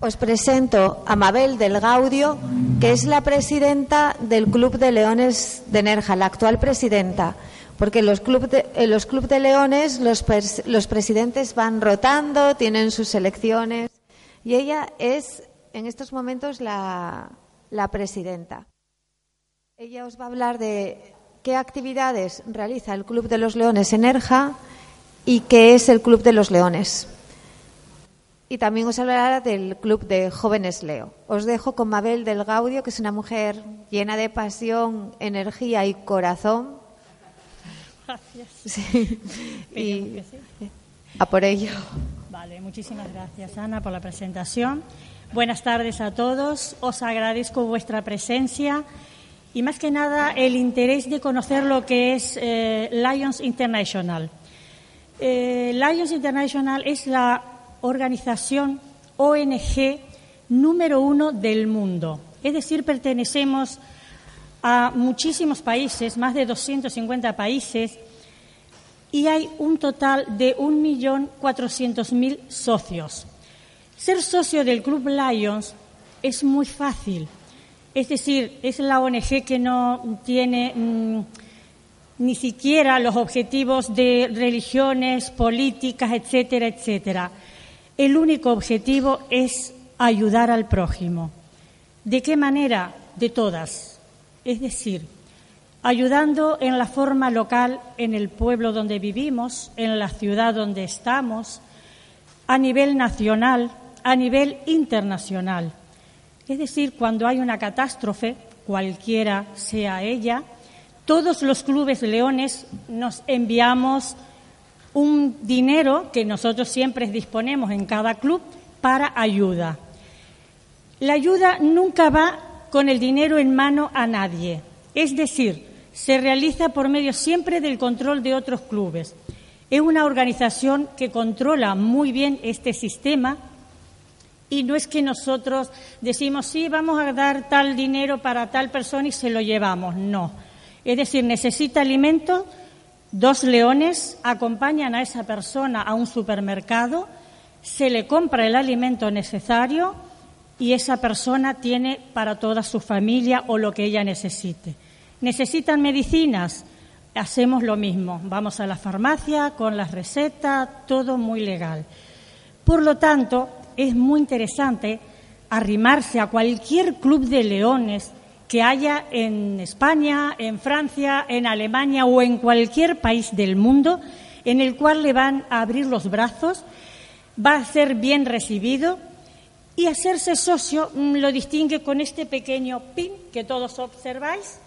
Os presento a Mabel del Gaudio, que es la presidenta del Club de Leones de Nerja, la actual presidenta. Porque los clubes de, en los club de leones los, los presidentes van rotando, tienen sus elecciones. Y ella es, en estos momentos, la, la presidenta. Ella os va a hablar de qué actividades realiza el Club de los Leones en Nerja y qué es el Club de los Leones y también os hablará del Club de Jóvenes Leo. Os dejo con Mabel del Gaudio, que es una mujer llena de pasión, energía y corazón. Gracias. Sí. Y sí. a por ello. Vale, muchísimas gracias Ana por la presentación. Buenas tardes a todos. Os agradezco vuestra presencia y más que nada el interés de conocer lo que es eh, Lions International. Eh, Lions International es la organización ONG número uno del mundo. Es decir, pertenecemos a muchísimos países, más de 250 países, y hay un total de 1.400.000 socios. Ser socio del Club Lions es muy fácil. Es decir, es la ONG que no tiene mmm, ni siquiera los objetivos de religiones, políticas, etcétera, etcétera. El único objetivo es ayudar al prójimo. ¿De qué manera? De todas. Es decir, ayudando en la forma local, en el pueblo donde vivimos, en la ciudad donde estamos, a nivel nacional, a nivel internacional. Es decir, cuando hay una catástrofe, cualquiera sea ella, todos los clubes leones nos enviamos un dinero que nosotros siempre disponemos en cada club para ayuda. La ayuda nunca va con el dinero en mano a nadie, es decir, se realiza por medio siempre del control de otros clubes. Es una organización que controla muy bien este sistema y no es que nosotros decimos, sí, vamos a dar tal dinero para tal persona y se lo llevamos, no. Es decir, necesita alimentos, Dos leones acompañan a esa persona a un supermercado, se le compra el alimento necesario y esa persona tiene para toda su familia o lo que ella necesite. ¿Necesitan medicinas? Hacemos lo mismo. Vamos a la farmacia con las recetas, todo muy legal. Por lo tanto, es muy interesante arrimarse a cualquier club de leones que haya en España, en Francia, en Alemania o en cualquier país del mundo en el cual le van a abrir los brazos, va a ser bien recibido y hacerse socio mm, lo distingue con este pequeño pin que todos observáis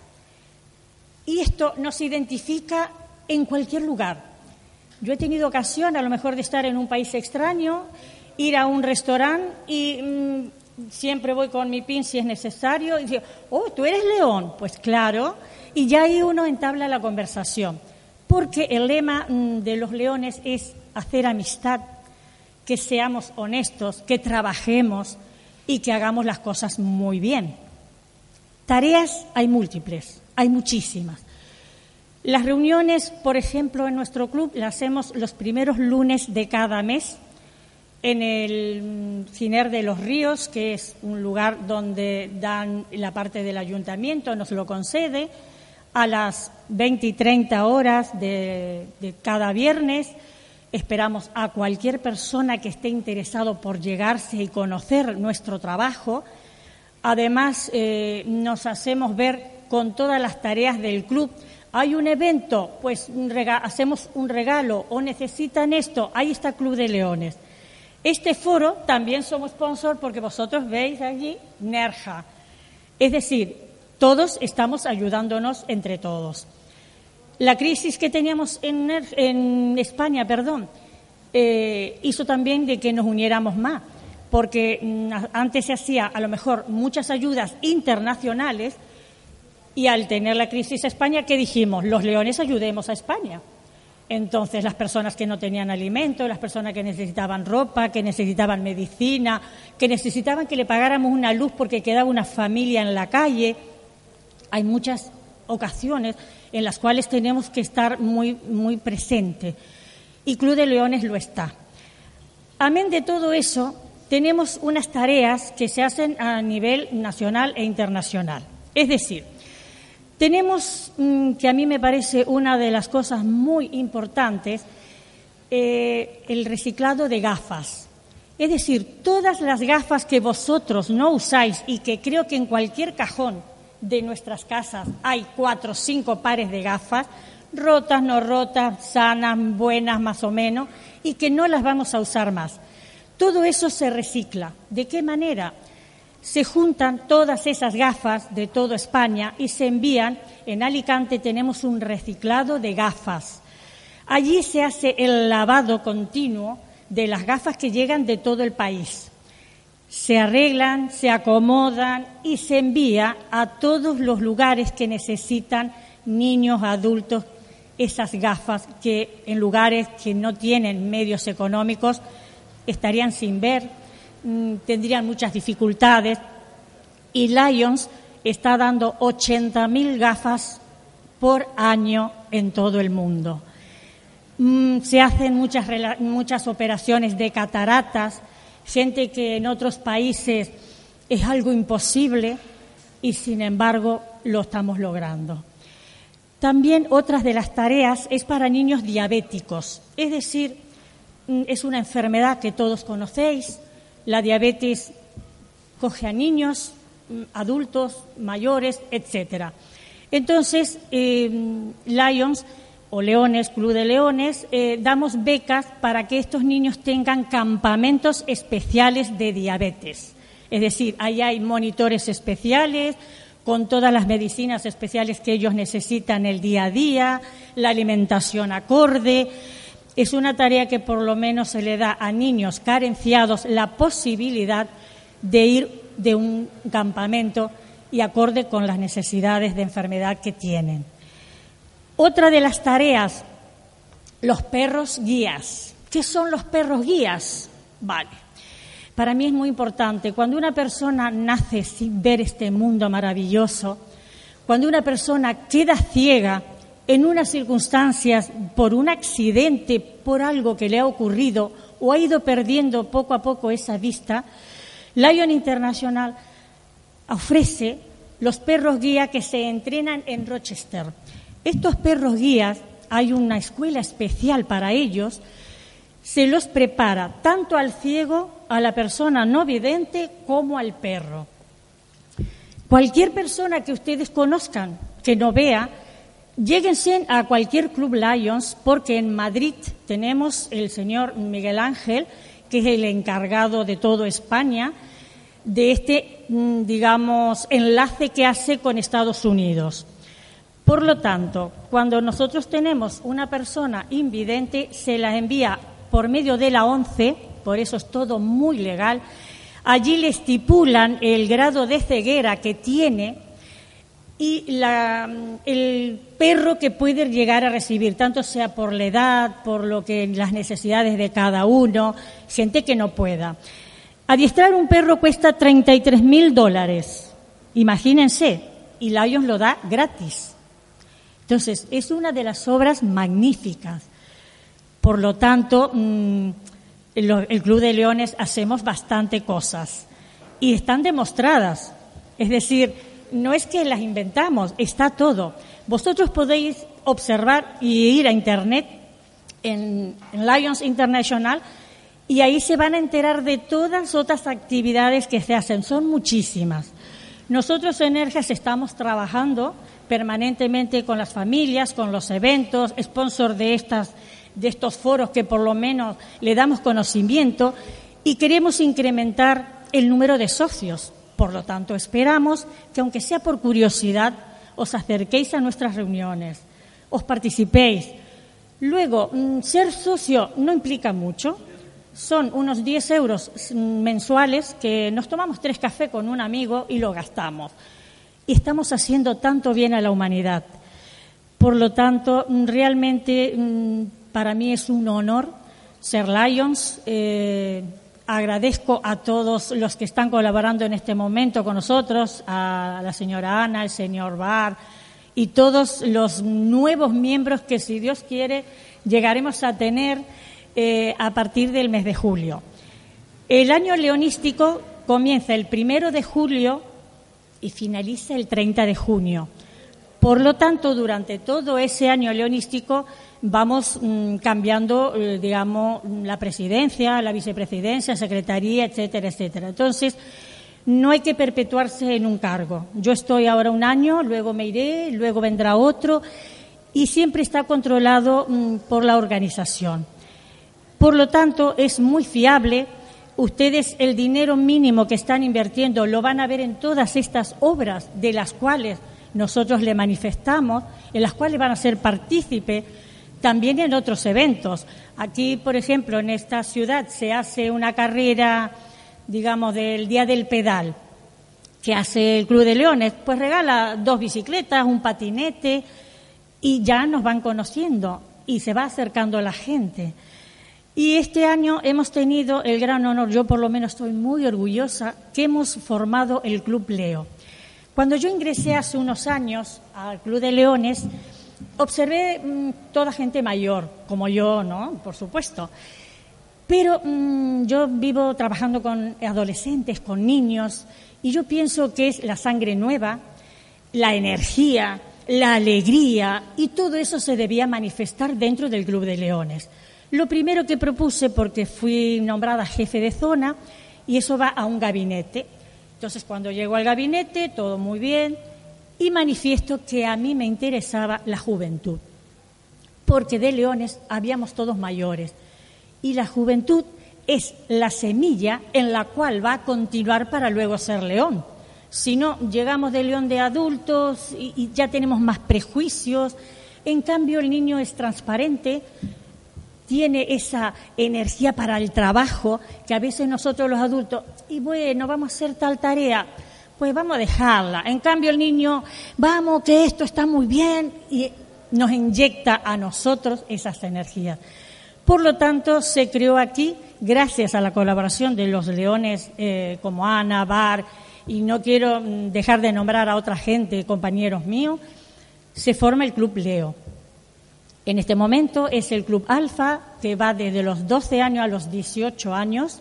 y esto nos identifica en cualquier lugar. Yo he tenido ocasión a lo mejor de estar en un país extraño, ir a un restaurante y mm, siempre voy con mi pin si es necesario. Y digo, oh, tú eres león, pues claro, y ya ahí uno entabla la conversación, porque el lema mm, de los leones es hacer amistad, que seamos honestos, que trabajemos y que hagamos las cosas muy bien. Tareas hay múltiples, hay muchísimas. Las reuniones, por ejemplo, en nuestro club las hacemos los primeros lunes de cada mes en el Ciner de los Ríos, que es un lugar donde dan la parte del ayuntamiento, nos lo concede, a las 20 y 30 horas de, cada viernes. Esperamos a cualquier persona que esté interesado por llegarse y conocer nuestro trabajo. Además, eh, nos hacemos ver con todas las tareas del club. Hay un evento, pues hacemos un regalo o necesitan esto, ahí está Club de Leones. Este foro también somos sponsor porque vosotros veis allí Nerja. Es decir, todos estamos ayudándonos entre todos. La crisis que teníamos en, España, perdón, eh, hizo también de que nos uniéramos más, porque mm, antes se hacía a lo mejor muchas ayudas internacionales Y al tener la crisis España, ¿qué dijimos? Los leones ayudemos a España. Entonces, las personas que no tenían alimento, las personas que necesitaban ropa, que necesitaban medicina, que necesitaban que le pagáramos una luz porque quedaba una familia en la calle. Hay muchas ocasiones en las cuales tenemos que estar muy, muy presentes. Y Club de Leones lo está. Amén de todo eso, tenemos unas tareas que se hacen a nivel nacional e internacional. Es decir, tenemos, mm, que a mí me parece una de las cosas muy importantes, eh, el reciclado de gafas. Es decir, todas las gafas que vosotros no usáis y que creo que en cualquier cajón de nuestras casas hay cuatro o cinco pares de gafas, rotas, no rotas, sanas, buenas más o menos, y que no las vamos a usar más. Todo eso se recicla. ¿De qué manera? Se juntan todas esas gafas de toda España y se envían. En Alicante tenemos un reciclado de gafas. Allí se hace el lavado continuo de las gafas que llegan de todo el país. Se arreglan, se acomodan y se envía a todos los lugares que necesitan niños, adultos, esas gafas que en lugares que no tienen medios económicos estarían sin ver, tendrían muchas dificultades. Y Lions está dando 80.000 gafas por año en todo el mundo. Mm, se hacen muchas, muchas operaciones de cataratas, gente que en otros países es algo imposible y sin embargo lo estamos logrando. También otras de las tareas es para niños diabéticos, es decir, mm, es una enfermedad que todos conocéis. La diabetes coge a niños, mm, adultos, mayores, etcétera. Entonces, eh, Lions o Leones, Club de Leones, eh, damos becas para que estos niños tengan campamentos especiales de diabetes. Es decir, ahí hay monitores especiales, con todas las medicinas especiales que ellos necesitan el día a día, la alimentación acorde. Es una tarea que por lo menos se le da a niños carenciados la posibilidad de ir de un campamento y acorde con las necesidades de enfermedad que tienen. Otra de las tareas, los perros guías. ¿Qué son los perros guías? Vale. Para mí es muy importante, cuando una persona nace sin ver este mundo maravilloso, cuando una persona queda ciega en unas circunstancias por un accidente, por algo que le ha ocurrido o ha ido perdiendo poco a poco esa vista, Lion International ofrece los perros guía que se entrenan en Rochester. Estos perros guías, hay una escuela especial para ellos, se los prepara tanto al ciego, a la persona no vidente, como al perro. Cualquier persona que ustedes conozcan, que no vea, lléguense a cualquier Club Lions, porque en Madrid tenemos el señor Miguel Ángel, que es el encargado de toda España, de este, mm, digamos, enlace que hace con Estados Unidos. Por lo tanto, cuando nosotros tenemos una persona invidente, se la envía por medio de la ONCE, por eso es todo muy legal, allí le estipulan el grado de ceguera que tiene y el perro que puede llegar a recibir, tanto sea por la edad, por lo que las necesidades de cada uno, gente que no pueda. Adiestrar un perro cuesta 33 mil dólares, imagínense, y Lions lo da gratis. Entonces, es una de las obras magníficas. Por lo tanto, mm, el Club de Leones hacemos bastante cosas y están demostradas. Es decir, no es que las inventamos, está todo. Vosotros podéis observar y ir a Internet en, Lions International y ahí se van a enterar de todas otras actividades que se hacen. Son muchísimas. Nosotros en Erges estamos trabajando permanentemente con las familias, con los eventos, sponsor de estas de estos foros que por lo menos le damos conocimiento y queremos incrementar el número de socios. Por lo tanto, esperamos que, aunque sea por curiosidad, os acerquéis a nuestras reuniones, os participéis. Luego, mm, ser socio no implica mucho. Son unos 10 euros mensuales que nos tomamos tres cafés con un amigo y lo gastamos. y estamos haciendo tanto bien a la humanidad. Por lo tanto, realmente mm, para mí es un honor ser Lions. Eh, agradezco a todos los que están colaborando en este momento con nosotros, a la señora Ana, el señor Bar y todos los nuevos miembros que, si Dios quiere, llegaremos a tener eh, a partir del mes de julio. El año leonístico comienza el primero de julio y finaliza el 30 de junio. Por lo tanto, durante todo ese año leonístico vamos mm, cambiando, eh, digamos, la presidencia, la vicepresidencia, secretaría, etcétera, etcétera. Entonces, no hay que perpetuarse en un cargo. Yo estoy ahora un año, luego me iré, luego vendrá otro, y siempre está controlado mm, por la organización. Por lo tanto, es muy fiable. Ustedes el dinero mínimo que están invirtiendo lo van a ver en todas estas obras de las cuales nosotros le manifestamos, en las cuales van a ser partícipes también en otros eventos. Aquí, por ejemplo, en esta ciudad se hace una carrera, digamos, del Día del Pedal, que hace el Club de Leones, pues regala dos bicicletas, un patinete y ya nos van conociendo y se va acercando la gente. Y este año hemos tenido el gran honor, yo por lo menos estoy muy orgullosa, que hemos formado el Club Leo. Cuando yo ingresé hace unos años al Club de Leones, observé mm, toda gente mayor, como yo, ¿no? Por supuesto. Pero mm, yo vivo trabajando con adolescentes, con niños, y yo pienso que es la sangre nueva, la energía, la alegría, y todo eso se debía manifestar dentro del Club de Leones. Lo primero que propuse, porque fui nombrada jefe de zona, y eso va a un gabinete. Entonces, cuando llego al gabinete, todo muy bien, y manifiesto que a mí me interesaba la juventud, porque de leones habíamos todos mayores y la juventud es la semilla en la cual va a continuar para luego ser león. Si no, llegamos de león de adultos y, ya tenemos más prejuicios. En cambio, el niño es transparente, tiene esa energía para el trabajo que a veces nosotros los adultos, y bueno, vamos a hacer tal tarea pues vamos a dejarla. En cambio el niño, vamos, que esto está muy bien y nos inyecta a nosotros esas energías. Por lo tanto, se creó aquí, gracias a la colaboración de los leones eh, como Ana, Bar, y no quiero mm, dejar de nombrar a otra gente, compañeros míos, se forma el Club Leo. En este momento es el Club Alfa, que va desde los 12 años a los 18 años,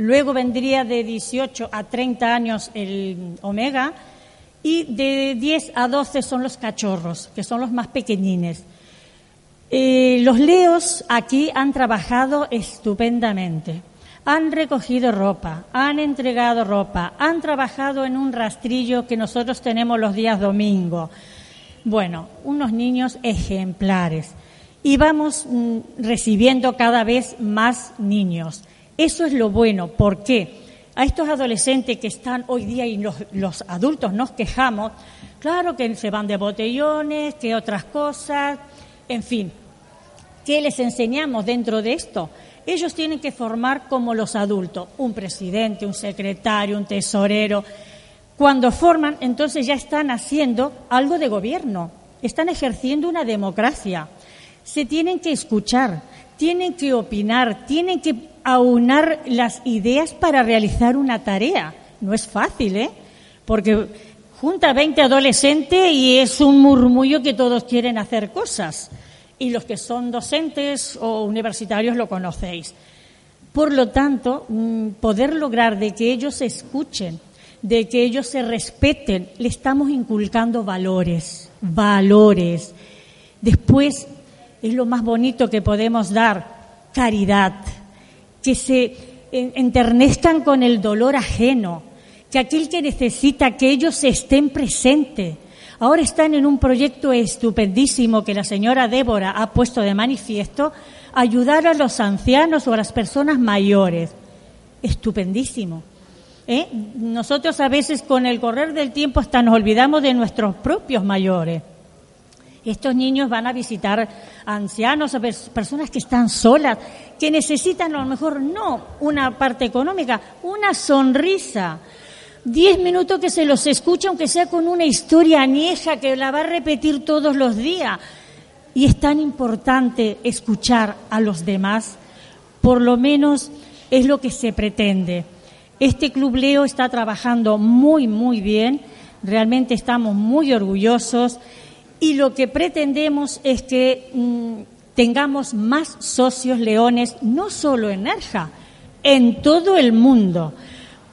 Luego vendría de 18 a 30 años el omega y de 10 a 12 son los cachorros, que son los más pequeñines. Eh, los leos aquí han trabajado estupendamente. Han recogido ropa, han entregado ropa, han trabajado en un rastrillo que nosotros tenemos los días domingo. Bueno, unos niños ejemplares. Y vamos mm, recibiendo cada vez más niños. Eso es lo bueno. ¿Por qué? A estos adolescentes que están hoy día y los, adultos nos quejamos, claro que se van de botellones, que otras cosas, en fin. ¿Qué les enseñamos dentro de esto? Ellos tienen que formar como los adultos, un presidente, un secretario, un tesorero. Cuando forman, entonces ya están haciendo algo de gobierno, están ejerciendo una democracia. Se tienen que escuchar, tienen que opinar, tienen que aunar las ideas para realizar una tarea. No es fácil, ¿eh? Porque junta 20 adolescentes y es un murmullo que todos quieren hacer cosas. Y los que son docentes o universitarios lo conocéis. Por lo tanto, mm, poder lograr de que ellos se escuchen, de que ellos se respeten, le estamos inculcando valores, valores. Después, es lo más bonito que podemos dar, caridad, que se enternezcan con el dolor ajeno, que aquel que necesita que ellos estén presentes. Ahora están en un proyecto estupendísimo que la señora Débora ha puesto de manifiesto, ayudar a los ancianos o a las personas mayores. Estupendísimo. ¿Eh? Nosotros a veces con el correr del tiempo hasta nos olvidamos de nuestros propios mayores. Estos niños van a visitar ancianos, personas que están solas, que necesitan a lo mejor no una parte económica, una sonrisa, Diez minutos que se los escucha, aunque sea con una historia añeja que la va a repetir todos los días. Y es tan importante escuchar a los demás, por lo menos es lo que se pretende. Este Club Leo está trabajando muy, muy bien, realmente estamos muy orgullosos y lo que pretendemos es que mm, tengamos más socios leones, no solo en Nerja, en todo el mundo.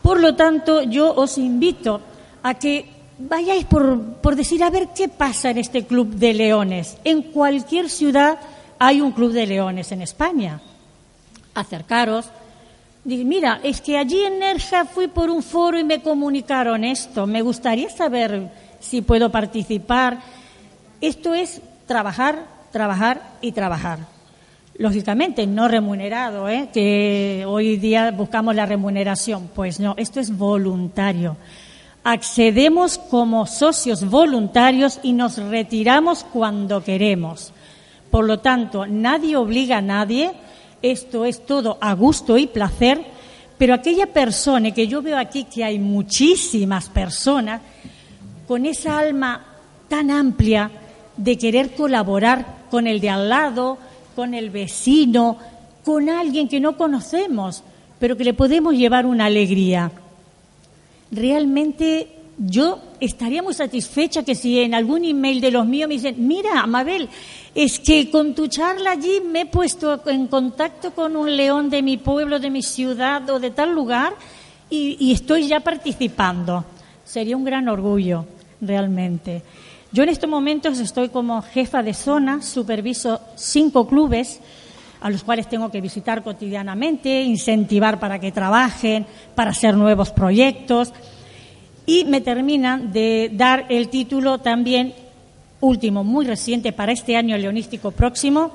Por lo tanto, yo os invito a que vayáis por, por decir, a ver qué pasa en este club de leones. En cualquier ciudad hay un club de leones en España. Acercaros. Mira, es que allí en Nerja fui por un foro y me comunicaron esto. Me gustaría saber si puedo participar. Esto es trabajar, trabajar y trabajar. Lógicamente, no remunerado, ¿eh? que hoy día buscamos la remuneración. Pues no, esto es voluntario accedemos como socios voluntarios y nos retiramos cuando queremos. Por lo tanto, nadie obliga a nadie, esto es todo a gusto y placer, pero aquella persona que yo veo aquí, que hay muchísimas personas, con esa alma tan amplia de querer colaborar con el de al lado, con el vecino, con alguien que no conocemos, pero que le podemos llevar una alegría realmente yo estaría muy satisfecha que si en algún email de los míos me dicen, mira, Mabel, es que con tu charla allí me he puesto en contacto con un león de mi pueblo, de mi ciudad o de tal lugar y, estoy ya participando. Sería un gran orgullo, realmente. Yo en estos momentos estoy como jefa de zona, superviso cinco clubes a los cuales tengo que visitar cotidianamente, incentivar para que trabajen, para hacer nuevos proyectos. Y me terminan de dar el título también último, muy reciente para este año leonístico próximo,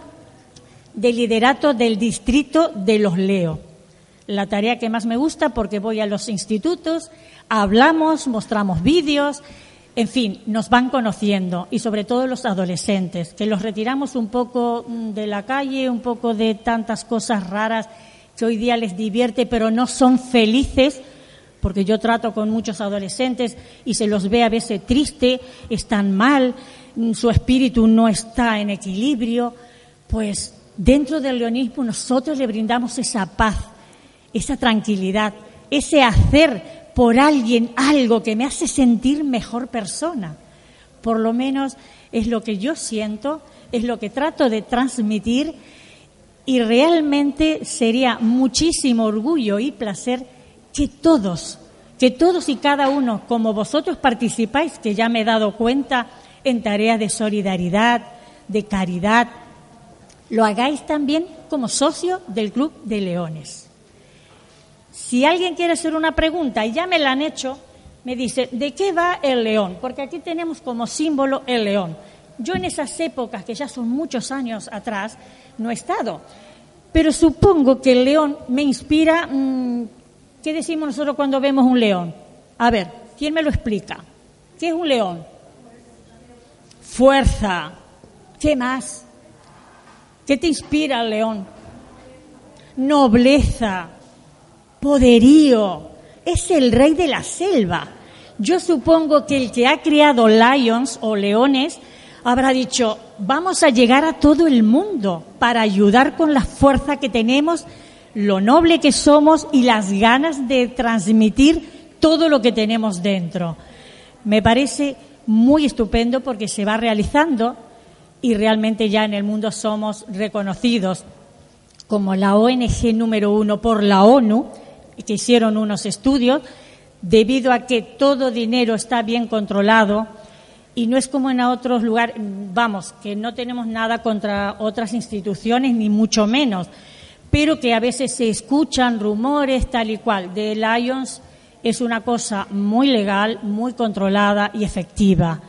de liderato del distrito de los Leo. La tarea que más me gusta porque voy a los institutos, hablamos, mostramos vídeos, en fin, nos van conociendo y sobre todo los adolescentes, que los retiramos un poco mm, de la calle, un poco de tantas cosas raras que hoy día les divierte, pero no son felices, porque yo trato con muchos adolescentes y se los ve a veces triste, están mal, mm, su espíritu no está en equilibrio, pues dentro del leonismo nosotros le brindamos esa paz, esa tranquilidad, ese hacer por alguien algo que me hace sentir mejor persona. Por lo menos es lo que yo siento, es lo que trato de transmitir y realmente sería muchísimo orgullo y placer que todos, que todos y cada uno, como vosotros participáis, que ya me he dado cuenta en tareas de solidaridad, de caridad, lo hagáis también como socio del Club de Leones. Si alguien quiere hacer una pregunta y ya me la han hecho, me dice, ¿de qué va el león? Porque aquí tenemos como símbolo el león. Yo en esas épocas, que ya son muchos años atrás, no he estado. Pero supongo que el león me inspira. Mm, ¿Qué decimos nosotros cuando vemos un león? A ver, ¿quién me lo explica? ¿Qué es un león? Fuerza. ¿Qué más? ¿Qué te inspira el león? Nobleza poderío, es el rey de la selva. Yo supongo que el que ha criado lions o leones habrá dicho, vamos a llegar a todo el mundo para ayudar con la fuerza que tenemos, lo noble que somos y las ganas de transmitir todo lo que tenemos dentro. Me parece muy estupendo porque se va realizando y realmente ya en el mundo somos reconocidos como la ONG número uno por la ONU que hicieron unos estudios, debido a que todo dinero está bien controlado y no es como en otros lugares, vamos, que no tenemos nada contra otras instituciones, ni mucho menos, pero que a veces se escuchan rumores tal y cual. De Lions es una cosa muy legal, muy controlada y efectiva.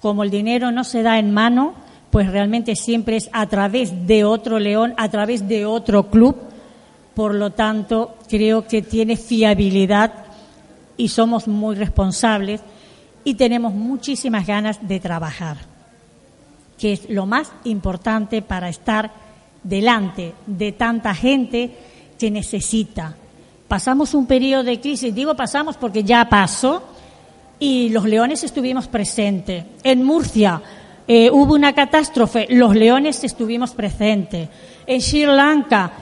Como el dinero no se da en mano, pues realmente siempre es a través de otro león, a través de otro club, por lo tanto, creo que tiene fiabilidad y somos muy responsables y tenemos muchísimas ganas de trabajar, que es lo más importante para estar delante de tanta gente que necesita, pasamos un periodo de crisis, digo pasamos porque ya pasó, y los leones estuvimos presentes. En Murcia eh, hubo una catástrofe, los leones estuvimos presentes. En Sri Lanka,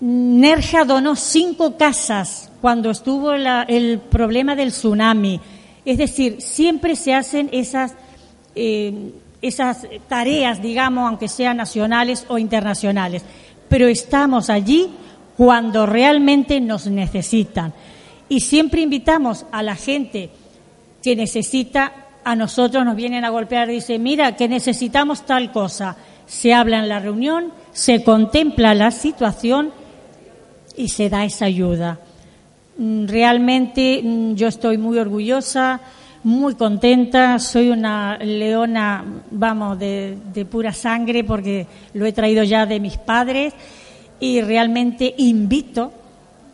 Nerja donó cinco casas cuando estuvo el problema del tsunami. Es decir, siempre se hacen esas, eh, esas tareas, digamos, aunque sean nacionales o internacionales. Pero estamos allí cuando realmente nos necesitan. Y siempre invitamos a la gente que necesita, a nosotros nos vienen a golpear y dicen, mira, que necesitamos tal cosa. Se habla en la reunión, se contempla la situación y se da esa ayuda. Mm, realmente mm, yo estoy muy orgullosa, muy contenta, soy una leona, vamos, de, de pura sangre porque lo he traído ya de mis padres y realmente invito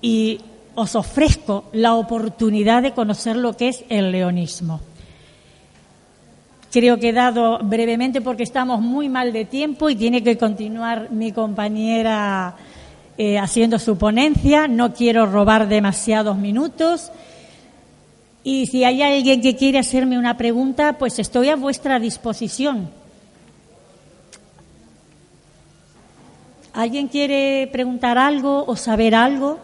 y os ofrezco la oportunidad de conocer lo que es el leonismo. Creo que he dado brevemente porque estamos muy mal de tiempo y tiene que continuar mi compañera eh, haciendo su ponencia. No quiero robar demasiados minutos. Y si hay alguien que quiere hacerme una pregunta, pues estoy a vuestra disposición. ¿Alguien quiere preguntar algo o saber algo?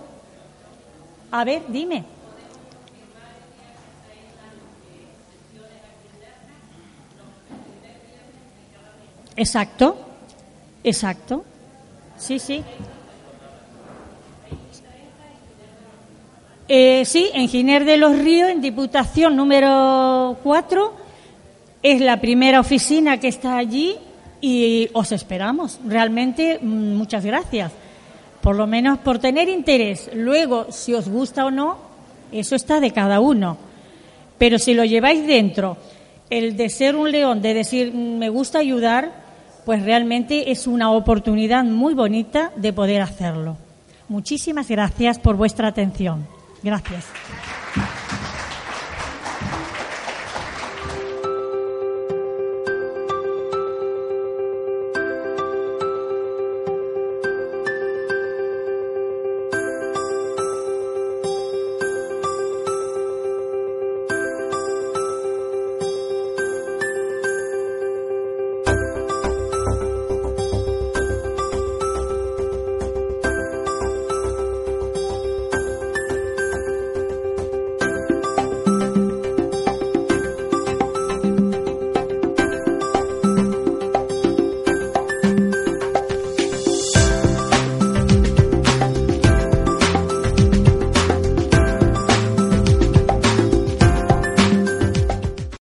A ver, dime. Exacto, exacto. Sí, sí. Eh, sí, en Giner de los Ríos, en Diputación número 4, es la primera oficina que está allí y os esperamos. Realmente, mm, muchas gracias por lo menos por tener interés. Luego, si os gusta o no, eso está de cada uno. Pero si lo lleváis dentro, el de ser un león, de decir me gusta ayudar, pues realmente es una oportunidad muy bonita de poder hacerlo. Muchísimas gracias por vuestra atención. Gracias.